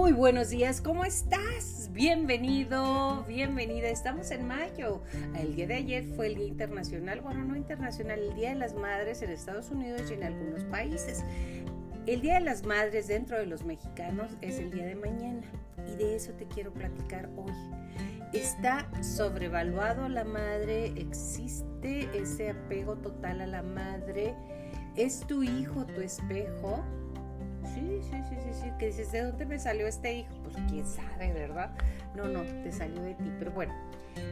Muy buenos días, ¿cómo estás? Bienvenido, bienvenida. Estamos en mayo. El día de ayer fue el Día Internacional, bueno, no internacional, el Día de las Madres en Estados Unidos y en algunos países. El Día de las Madres dentro de los mexicanos es el día de mañana y de eso te quiero platicar hoy. Está sobrevaluado la madre, existe ese apego total a la madre. ¿Es tu hijo tu espejo? Sí, sí, sí, sí, sí. Que dices, ¿de dónde me salió este hijo? Pues quién sabe, ¿verdad? No, no, te salió de ti. Pero bueno,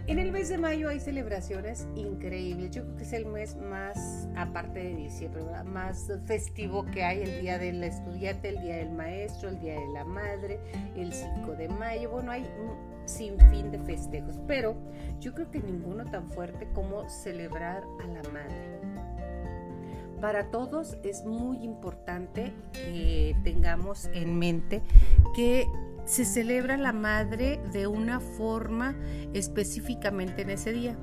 en el mes de mayo hay celebraciones increíbles. Yo creo que es el mes más, aparte de diciembre, ¿verdad? más festivo que hay. El día del estudiante, el día del maestro, el día de la madre, el 5 de mayo. Bueno, hay un sinfín de festejos. Pero yo creo que ninguno tan fuerte como celebrar a la madre para todos es muy importante que tengamos en mente que se celebra la madre de una forma específicamente en ese día.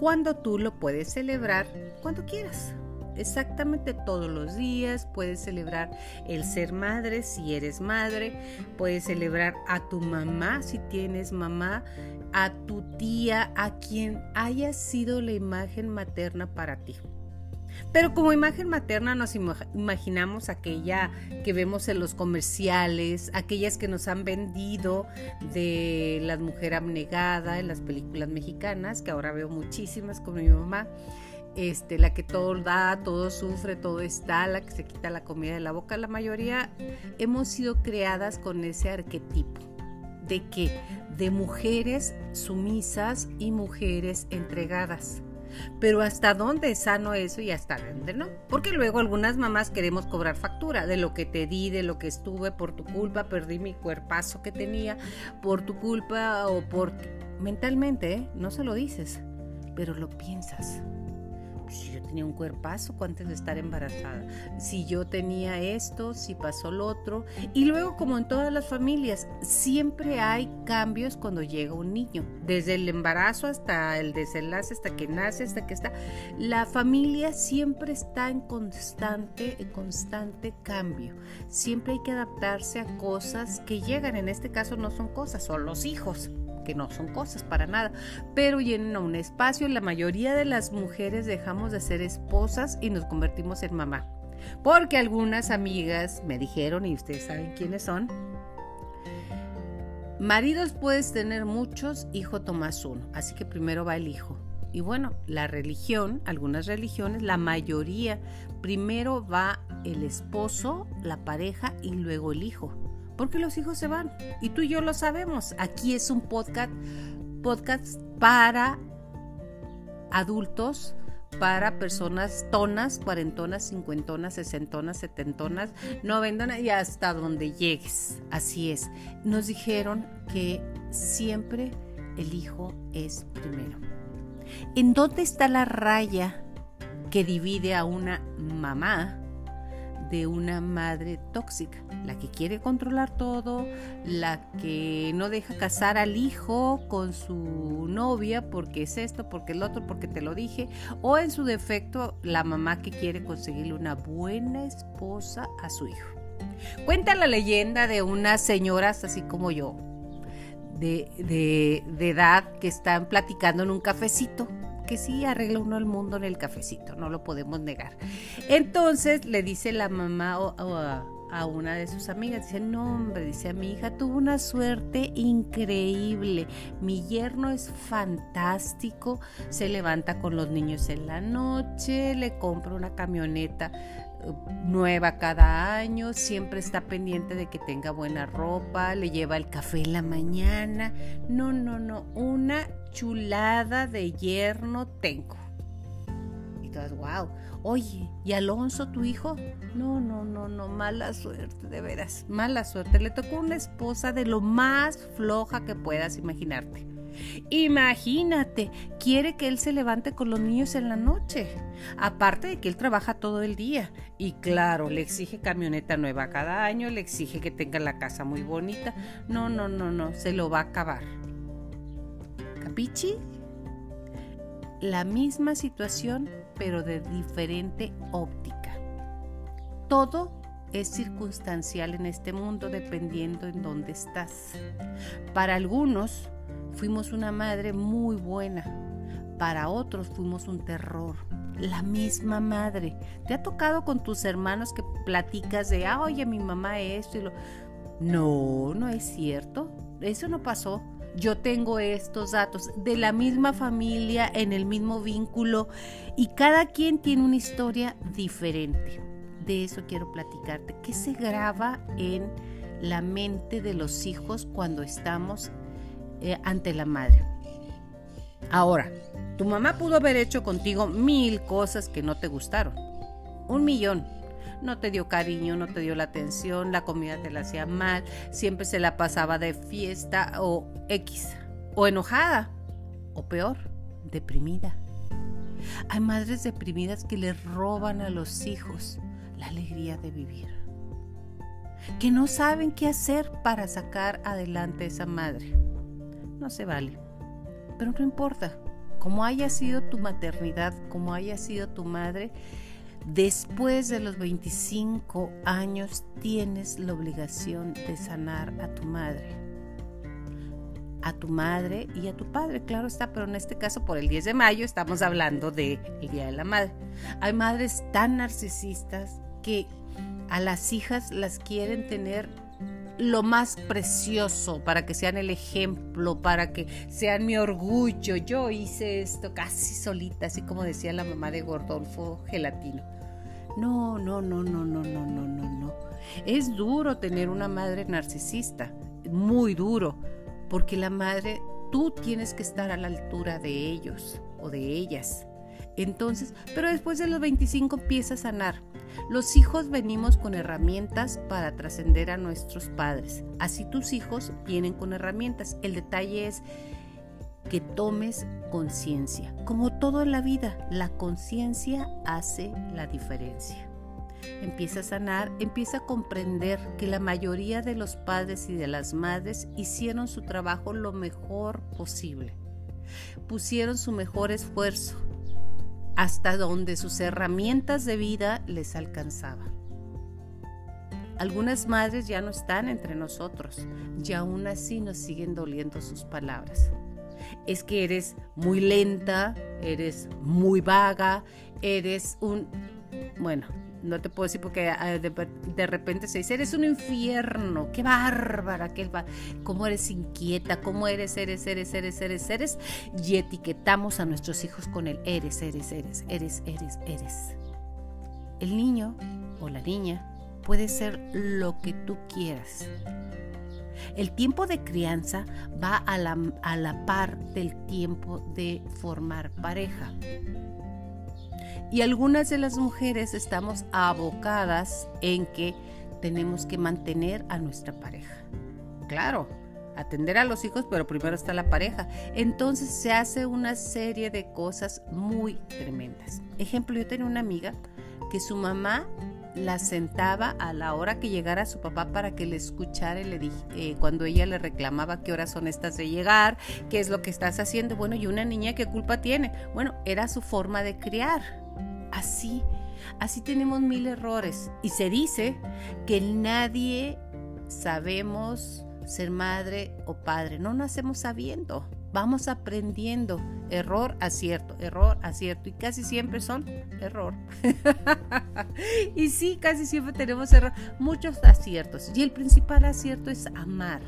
Cuando tú lo puedes celebrar cuando quieras. Exactamente todos los días puedes celebrar el ser madre si eres madre, puedes celebrar a tu mamá si tienes mamá, a tu tía, a quien haya sido la imagen materna para ti. Pero como imagen materna nos imaginamos aquella que vemos en los comerciales, aquellas que nos han vendido de la mujer abnegada en las películas mexicanas, que ahora veo muchísimas con mi mamá. Este, la que todo da, todo sufre, todo está, la que se quita la comida de la boca, la mayoría hemos sido creadas con ese arquetipo de que de mujeres sumisas y mujeres entregadas. Pero hasta dónde es sano eso y hasta dónde no. Porque luego algunas mamás queremos cobrar factura de lo que te di, de lo que estuve por tu culpa, perdí mi cuerpazo que tenía por tu culpa o por... Mentalmente, ¿eh? no se lo dices, pero lo piensas si yo tenía un cuerpazo antes de estar embarazada, si yo tenía esto, si pasó lo otro. Y luego, como en todas las familias, siempre hay cambios cuando llega un niño, desde el embarazo hasta el desenlace, hasta que nace, hasta que está. La familia siempre está en constante, en constante cambio. Siempre hay que adaptarse a cosas que llegan. En este caso no son cosas, son los hijos que no son cosas para nada, pero llenan un espacio. La mayoría de las mujeres dejamos de ser esposas y nos convertimos en mamá. Porque algunas amigas me dijeron, y ustedes saben quiénes son, maridos puedes tener muchos, hijo tomas uno, así que primero va el hijo. Y bueno, la religión, algunas religiones, la mayoría, primero va el esposo, la pareja y luego el hijo porque los hijos se van. Y tú y yo lo sabemos. Aquí es un podcast, podcast para adultos, para personas tonas, cuarentonas, cincuentonas, sesentonas, setentonas, noventonas y hasta donde llegues. Así es. Nos dijeron que siempre el hijo es primero. ¿En dónde está la raya que divide a una mamá de una madre tóxica, la que quiere controlar todo, la que no deja casar al hijo con su novia porque es esto, porque el otro, porque te lo dije, o en su defecto la mamá que quiere conseguirle una buena esposa a su hijo. Cuenta la leyenda de unas señoras así como yo, de, de, de edad, que están platicando en un cafecito que sí arregla uno el mundo en el cafecito, no lo podemos negar. Entonces le dice la mamá a, una de sus amigas, dice, no hombre, dice, mi hija tuvo una suerte increíble, mi yerno es fantástico, se levanta con los niños en la noche, le compra una camioneta nueva cada año, siempre está pendiente de que tenga buena ropa, le lleva el café en la mañana. No, no, no, una chulada de yerno tengo. Y todas, wow. Oye, ¿y Alonso, tu hijo? No, no, no, no, mala suerte, de veras, mala suerte. Le tocó una esposa de lo más floja que puedas imaginarte. Imagínate, quiere que él se levante con los niños en la noche, aparte de que él trabaja todo el día. Y claro, le exige camioneta nueva cada año, le exige que tenga la casa muy bonita. No, no, no, no, se lo va a acabar. Capichi, la misma situación, pero de diferente óptica. Todo es circunstancial en este mundo dependiendo en dónde estás. Para algunos fuimos una madre muy buena, para otros fuimos un terror. La misma madre. ¿Te ha tocado con tus hermanos que platicas de, ah, oye, mi mamá esto y lo... No, no es cierto. Eso no pasó. Yo tengo estos datos de la misma familia, en el mismo vínculo, y cada quien tiene una historia diferente. De eso quiero platicarte. ¿Qué se graba en la mente de los hijos cuando estamos eh, ante la madre? Ahora, tu mamá pudo haber hecho contigo mil cosas que no te gustaron. Un millón. No te dio cariño, no te dio la atención, la comida te la hacía mal, siempre se la pasaba de fiesta o X. O enojada. O peor, deprimida. Hay madres deprimidas que le roban a los hijos la alegría de vivir. Que no saben qué hacer para sacar adelante a esa madre. No se vale. Pero no importa, como haya sido tu maternidad, como haya sido tu madre, después de los 25 años tienes la obligación de sanar a tu madre. A tu madre y a tu padre, claro está, pero en este caso por el 10 de mayo estamos hablando del Día de la Madre. Hay madres tan narcisistas que a las hijas las quieren tener lo más precioso para que sean el ejemplo, para que sean mi orgullo. Yo hice esto casi solita, así como decía la mamá de Gordolfo Gelatino. No, no, no, no, no, no, no, no, no. Es duro tener una madre narcisista, muy duro, porque la madre, tú tienes que estar a la altura de ellos o de ellas. Entonces, pero después de los 25 empieza a sanar. Los hijos venimos con herramientas para trascender a nuestros padres. Así tus hijos vienen con herramientas. El detalle es que tomes conciencia. Como todo en la vida, la conciencia hace la diferencia. Empieza a sanar, empieza a comprender que la mayoría de los padres y de las madres hicieron su trabajo lo mejor posible. Pusieron su mejor esfuerzo hasta donde sus herramientas de vida les alcanzaban. Algunas madres ya no están entre nosotros y aún así nos siguen doliendo sus palabras. Es que eres muy lenta, eres muy vaga, eres un... Bueno, no te puedo decir porque ah, de, repente se dice, eres un infierno, qué bárbara, qué cómo eres inquieta, cómo eres, eres, eres, eres, eres, eres, y etiquetamos a nuestros hijos con el eres, eres, eres, eres, eres, eres. El niño o la niña puede ser lo que tú quieras. El tiempo de crianza va a la, a la par del tiempo de formar pareja. Y algunas de las mujeres estamos abocadas en que tenemos que mantener a nuestra pareja. Claro, atender a los hijos, pero primero está la pareja. Entonces se hace una serie de cosas muy tremendas. Ejemplo, yo tenía una amiga que su mamá la sentaba a la hora que llegara su papá para que le escuchara y le dije, eh, cuando ella le reclamaba qué horas son estas de llegar, qué es lo que estás haciendo. Bueno, y una niña qué culpa tiene. Bueno, era su forma de criar. Así, así tenemos mil errores. Y se dice que nadie sabemos ser madre o padre. No nacemos sabiendo. Vamos aprendiendo. Error, acierto, error, acierto. Y casi siempre son error. y sí, casi siempre tenemos error. Muchos aciertos. Y el principal acierto es amar.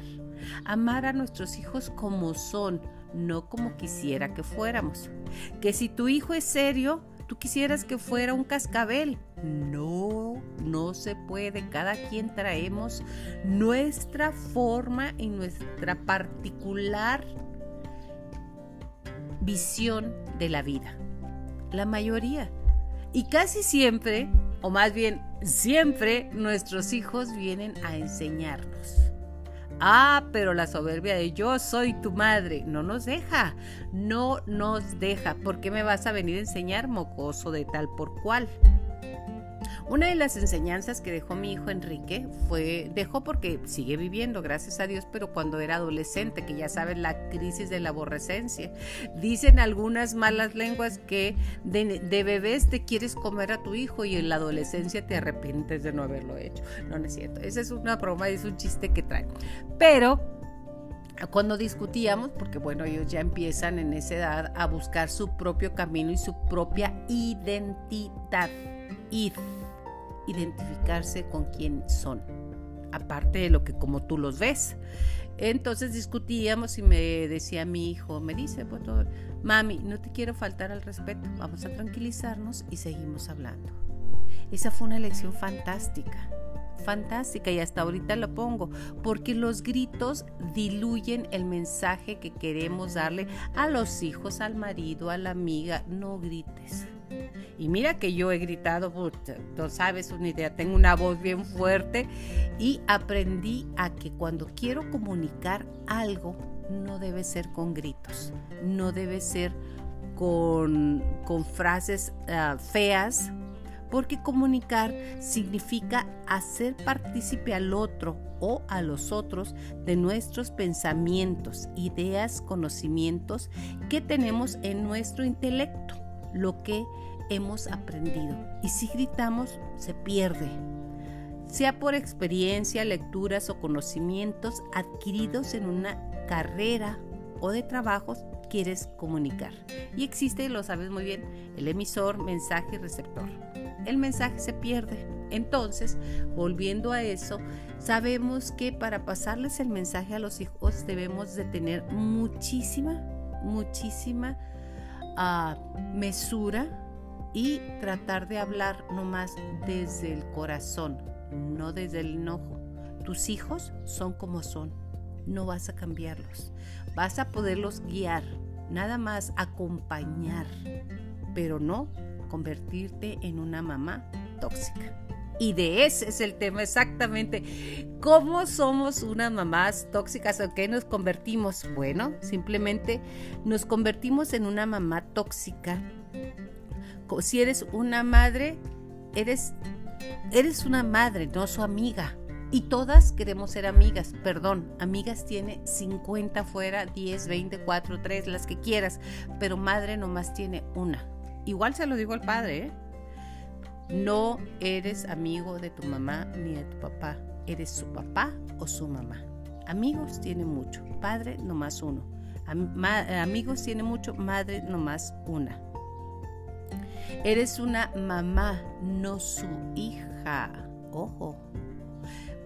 Amar a nuestros hijos como son, no como quisiera que fuéramos. Que si tu hijo es serio, tú quisieras que fuera un cascabel. No, no se puede. Cada quien traemos nuestra forma y nuestra particular visión de la vida. La mayoría. Y casi siempre, o más bien siempre, nuestros hijos vienen a enseñarnos. Ah, pero la soberbia de yo soy tu madre no nos deja, no nos deja. ¿Por qué me vas a venir a enseñar mocoso de tal por cual? Una de las enseñanzas que dejó mi hijo Enrique fue, dejó porque sigue viviendo, gracias a Dios, pero cuando era adolescente, que ya saben la crisis de la aborrecencia. Dicen algunas malas lenguas que de, bebés te quieres comer a tu hijo y en la adolescencia te arrepientes de no haberlo hecho. No, no es cierto. Esa es una broma, es un chiste que trae. Pero cuando discutíamos, porque bueno, ellos ya empiezan en esa edad a buscar su propio camino y su propia identidad identificarse con quién son, aparte de lo que como tú los ves. Entonces discutíamos y me decía mi hijo, me dice, pues, mami, no te quiero faltar al respeto, vamos a tranquilizarnos y seguimos hablando. Esa fue una lección fantástica, fantástica y hasta ahorita la pongo, porque los gritos diluyen el mensaje que queremos darle a los hijos, al marido, a la amiga, no grites. Y mira que yo he gritado, no sabes una idea, tengo una voz bien fuerte. Y aprendí a que cuando quiero comunicar algo, no debe ser con gritos, no debe ser con, con frases ah, feas, porque comunicar significa hacer partícipe al otro o a los otros de nuestros pensamientos, ideas, conocimientos que tenemos en nuestro intelecto, lo que hemos aprendido. Y si gritamos, se pierde. Sea por experiencia, lecturas o conocimientos adquiridos en una carrera o de trabajos, quieres comunicar. Y existe, lo sabes muy bien, el emisor, mensaje y receptor. El mensaje se pierde. Entonces, volviendo a eso, sabemos que para pasarles el mensaje a los hijos debemos de tener muchísima, muchísima ah, mesura y tratar de hablar nomás desde el corazón, no desde el enojo. Tus hijos son como son, no vas a cambiarlos. Vas a poderlos guiar, nada más acompañar, pero no convertirte en una mamá tóxica. Y de ese es el tema exactamente. ¿Cómo somos unas mamás tóxicas o qué nos convertimos? Bueno, simplemente nos convertimos en una mamá tóxica si eres una madre, eres, eres una madre, no su amiga. Y todas queremos ser amigas, perdón, amigas tiene 50 fuera, 10, 20, 4, 3, las que quieras, pero madre nomás tiene una. Igual se lo digo al padre, ¿eh? No eres amigo de tu mamá ni de tu papá, eres su papá o su mamá. Amigos tiene mucho, padre nomás uno. amigos tiene mucho, madre nomás una. Eres una mamá, no su hija. Ojo.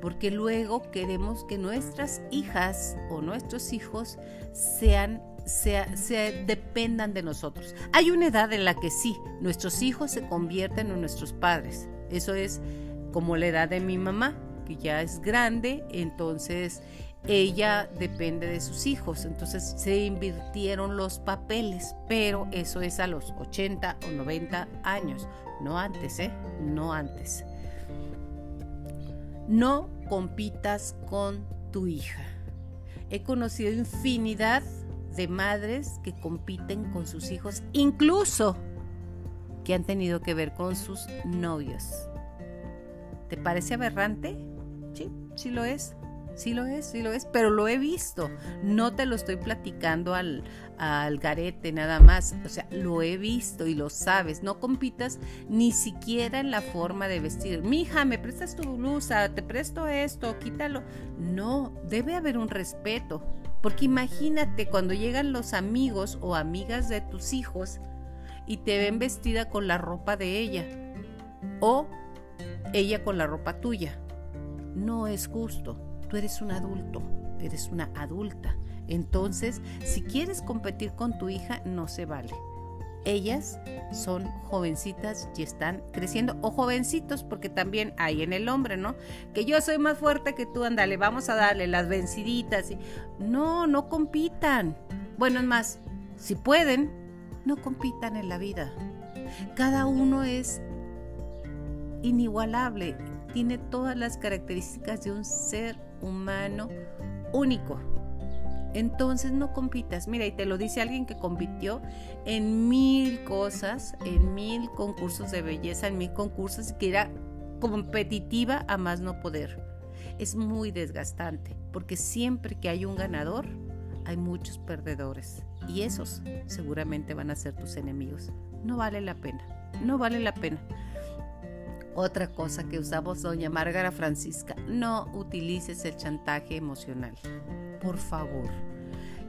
Porque luego queremos que nuestras hijas o nuestros hijos sean se, dependan de nosotros. Hay una edad en la que sí, nuestros hijos se convierten en nuestros padres. Eso es como la edad de mi mamá, que ya es grande, entonces ella depende de sus hijos. Entonces se invirtieron los papeles, pero eso es a los 80 o 90 años, no antes, ¿eh? No antes. No compitas con tu hija. He conocido infinidad de madres que compiten con sus hijos, incluso que han tenido que ver con sus novios. ¿Te parece aberrante? Sí, sí lo es. Sí lo es, sí lo es, pero lo he visto. No te lo estoy platicando al, al garete nada más. O sea, lo he visto y lo sabes. No compitas ni siquiera en la forma de vestir. Mija, me prestas tu blusa, te presto esto, quítalo. No, debe haber un respeto. Porque imagínate cuando llegan los amigos o amigas de tus hijos y te ven vestida con la ropa de ella o ella con la ropa tuya. No es justo eres un adulto, eres una adulta. Entonces, si quieres competir con tu hija, no se vale. Ellas son jovencitas y están creciendo, o jovencitos, porque también hay en el hombre, ¿no? Que yo soy más fuerte que tú, ándale, vamos a darle las venciditas. Y... No, no compitan. Bueno, es más, si pueden, no compitan en la vida. Cada uno es inigualable, tiene todas las características de un ser humano único. Entonces no compitas. Mira, y te lo dice alguien que compitió en mil cosas, en mil concursos de belleza, en mil concursos, que era competitiva a más no poder. Es muy desgastante porque siempre que hay un ganador, hay muchos perdedores y esos seguramente van a ser tus enemigos. No vale la pena, no vale la pena. Otra cosa que usamos doña Márgara Francisca, no utilices el chantaje emocional. Por favor.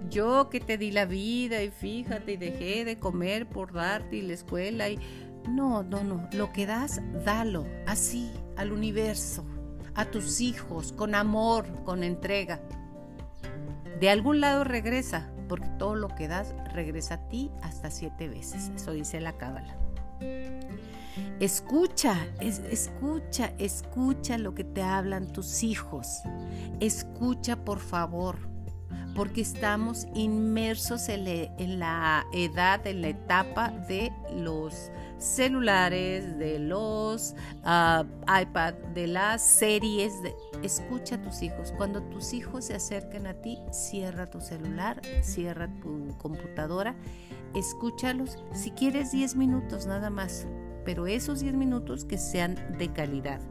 Yo que te di la vida y fíjate y dejé de comer por darte y la escuela y no, no, no, lo que das, dalo, así, al universo, a tus hijos, con amor, con entrega. De algún lado regresa, porque todo lo que das regresa a ti hasta siete veces. Eso dice la cábala. Escucha, escucha, escucha lo que te hablan tus hijos. Escucha, por favor porque estamos inmersos en, la edad, en la etapa de los celulares, de los uh, iPad, de las series. Escucha a tus hijos. Cuando tus hijos se acerquen a ti, cierra tu celular, cierra tu computadora, escúchalos. Si quieres 10 minutos nada más, pero esos 10 minutos que sean de calidad.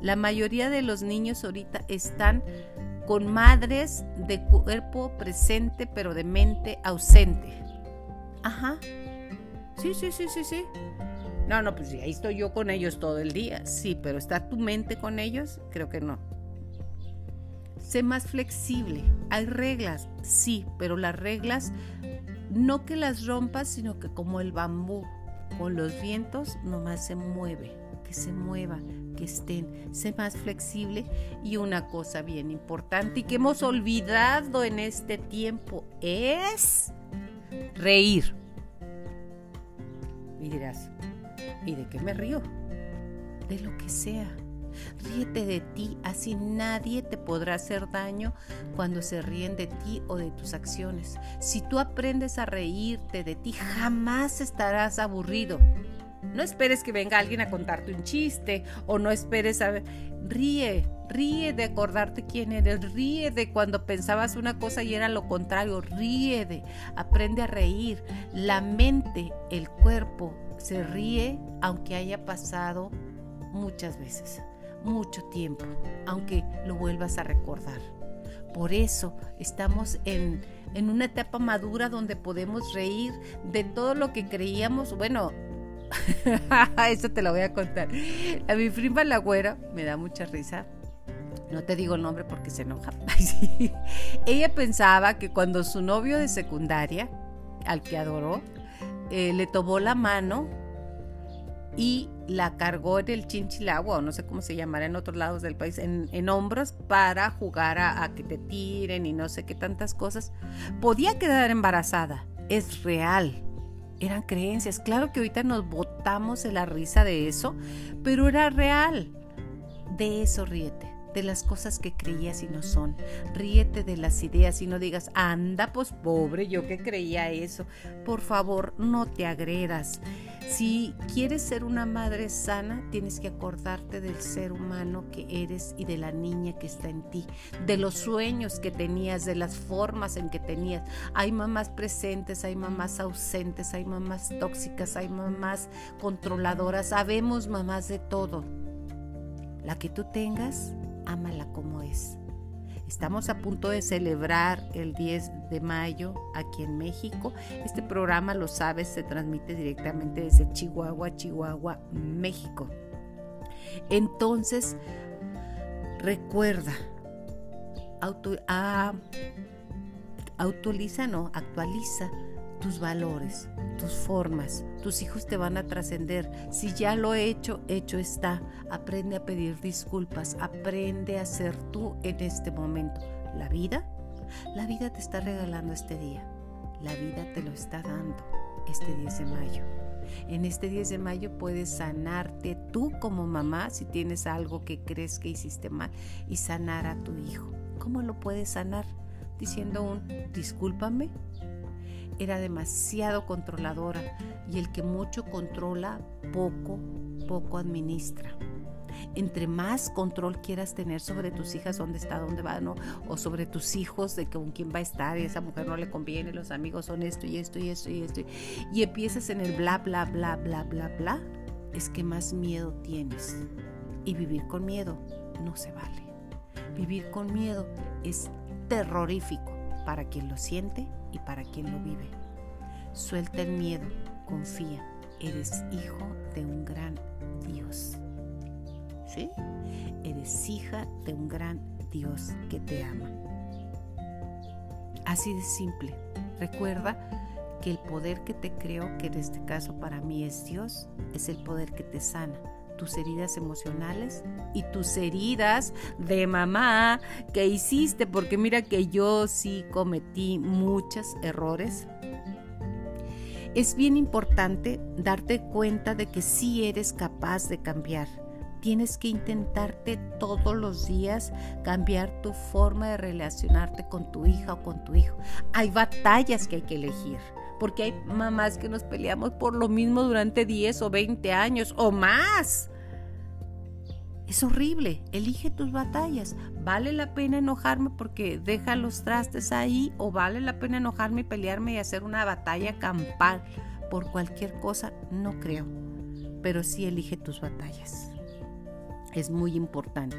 La mayoría de los niños ahorita están con madres de cuerpo presente pero de mente ausente. Ajá. Sí, sí, sí, sí, sí. No, no, pues ahí estoy yo con ellos todo el día. Sí, pero ¿está tu mente con ellos? Creo que no. Sé más flexible. Hay reglas, sí, pero las reglas no que las rompas, sino que como el bambú, con los vientos nomás se mueve que se mueva, que estén, sé más flexible y una cosa bien importante y que hemos olvidado en este tiempo es reír. Y dirás, ¿y de qué me río? De lo que sea. Ríete de ti, así nadie te podrá hacer daño cuando se ríen de ti o de tus acciones. Si tú aprendes a reírte de ti, jamás estarás aburrido. No esperes que venga alguien a contarte un chiste o no esperes a... Ríe, ríe de acordarte quién eres, ríe de cuando pensabas una cosa y era lo contrario, ríe de, aprende a reír. La mente, el cuerpo se ríe aunque haya pasado muchas veces, mucho tiempo, aunque lo vuelvas a recordar. Por eso estamos en, en una etapa madura donde podemos reír de todo lo que creíamos, bueno, Eso te lo voy a contar. A mi prima la güera me da mucha risa. No te digo el nombre porque se enoja. Ella pensaba que cuando su novio de secundaria, al que adoró, eh, le tomó la mano y la cargó en el chinchilagua, o no sé cómo se llamará en otros lados del país, en, hombros para jugar a, a, que te tiren y no sé qué tantas cosas, podía quedar embarazada. Es real eran creencias. Claro que ahorita nos botamos de la risa de eso, pero era real. De eso ríete, de las cosas que creías y no son. Ríete de las ideas y no digas, anda, pues pobre, yo que creía eso. Por favor, no te agredas. Si quieres ser una madre sana, tienes que acordarte del ser humano que eres y de la niña que está en ti, de los sueños que tenías, de las formas en que tenías. Hay mamás presentes, hay mamás ausentes, hay mamás tóxicas, hay mamás controladoras, sabemos mamás de todo. La que tú tengas, ámala como es. Estamos a punto de celebrar el 10 de mayo aquí en México. Este programa, lo sabes, se transmite directamente desde Chihuahua, Chihuahua, México. Entonces, recuerda, auto, ah, no, actualiza tus valores, tus formas. Tus hijos te van a trascender. Si ya lo he hecho, hecho está. Aprende a pedir disculpas. Aprende a ser tú en este momento. La vida, la vida te está regalando este día. La vida te lo está dando este 10 de mayo. En este 10 de mayo puedes sanarte tú como mamá si tienes algo que crees que hiciste mal y sanar a tu hijo. ¿Cómo lo puedes sanar? Diciendo un discúlpame, era demasiado controladora y el que mucho controla, poco, poco administra. Entre más control quieras tener sobre tus hijas, dónde está, dónde va, ¿no? O sobre tus hijos, de con quién va a estar, y esa mujer no le conviene, los amigos son esto y esto y esto y esto, y empiezas en el bla, bla, bla, bla, bla, bla, es que más miedo tienes Y vivir con miedo no se vale. Vivir con miedo es terrorífico para quien lo siente y para quien lo vive. Suelta el miedo, confía, eres hijo de un gran Dios. ¿Sí? Eres hija de un gran Dios que te ama. Así de simple. Recuerda que el poder que te creó, que en este caso para mí es Dios, es el poder que te sana tus heridas emocionales y tus heridas de mamá que hiciste, porque mira que yo sí cometí muchos errores. Es bien importante darte cuenta de que sí eres capaz de cambiar Tienes que intentarte todos los días cambiar tu forma de relacionarte con tu hija o con tu hijo. Hay batallas que hay que elegir, porque hay mamás que nos peleamos por lo mismo durante 10 o 20 años o más. Es horrible, elige tus batallas. ¿Vale la pena enojarme porque deja los trastes ahí o vale la pena enojarme y pelearme y hacer una batalla campal por cualquier cosa? No creo, pero sí elige tus batallas es muy importante.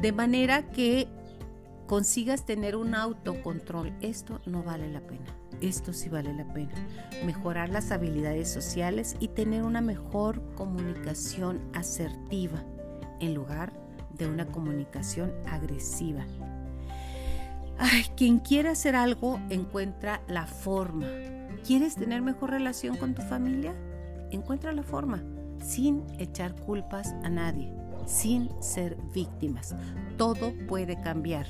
De manera que consigas tener un autocontrol. Esto no vale la pena. Esto sí vale la pena. Mejorar las habilidades sociales y tener una mejor comunicación asertiva en lugar de una comunicación agresiva. Quien quiera hacer algo encuentra la forma. ¿Quieres tener mejor relación con tu familia? Encuentra la forma sin echar culpas a nadie, sin ser víctimas. Todo puede cambiar.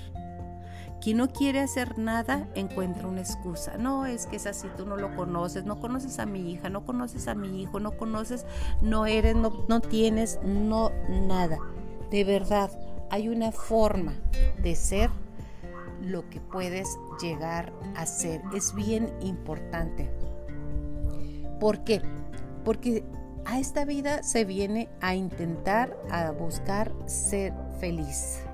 Quien no quiere hacer nada encuentra una excusa. No, es que es así, tú no lo conoces, no conoces a mi hija, no conoces a mi hijo, no conoces, no eres, no, no tienes, no nada. De verdad, hay una forma de ser lo que puedes llegar a ser. Es bien importante. ¿Por qué? Porque a esta vida se viene a intentar, a buscar ser feliz.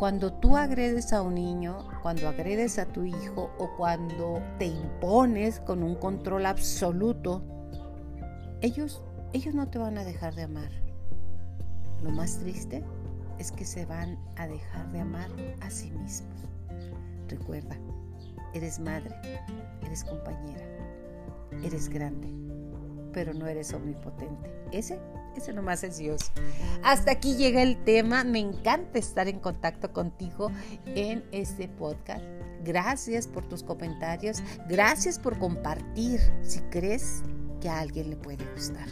Cuando tú agredes a un niño, cuando agredes a tu hijo o cuando te impones con un control absoluto, ellos, ellos no te van a dejar de amar. Lo más triste es que se van a dejar de amar a sí mismos. Recuerda, eres madre, eres compañera, eres grande pero no eres omnipotente. Ese, ese nomás es Dios. Hasta aquí llega el tema. Me encanta estar en contacto contigo en este podcast. Gracias por tus comentarios. Gracias por compartir si crees que a alguien le puede gustar.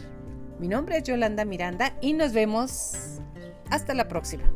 Mi nombre es Yolanda Miranda y nos vemos hasta la próxima.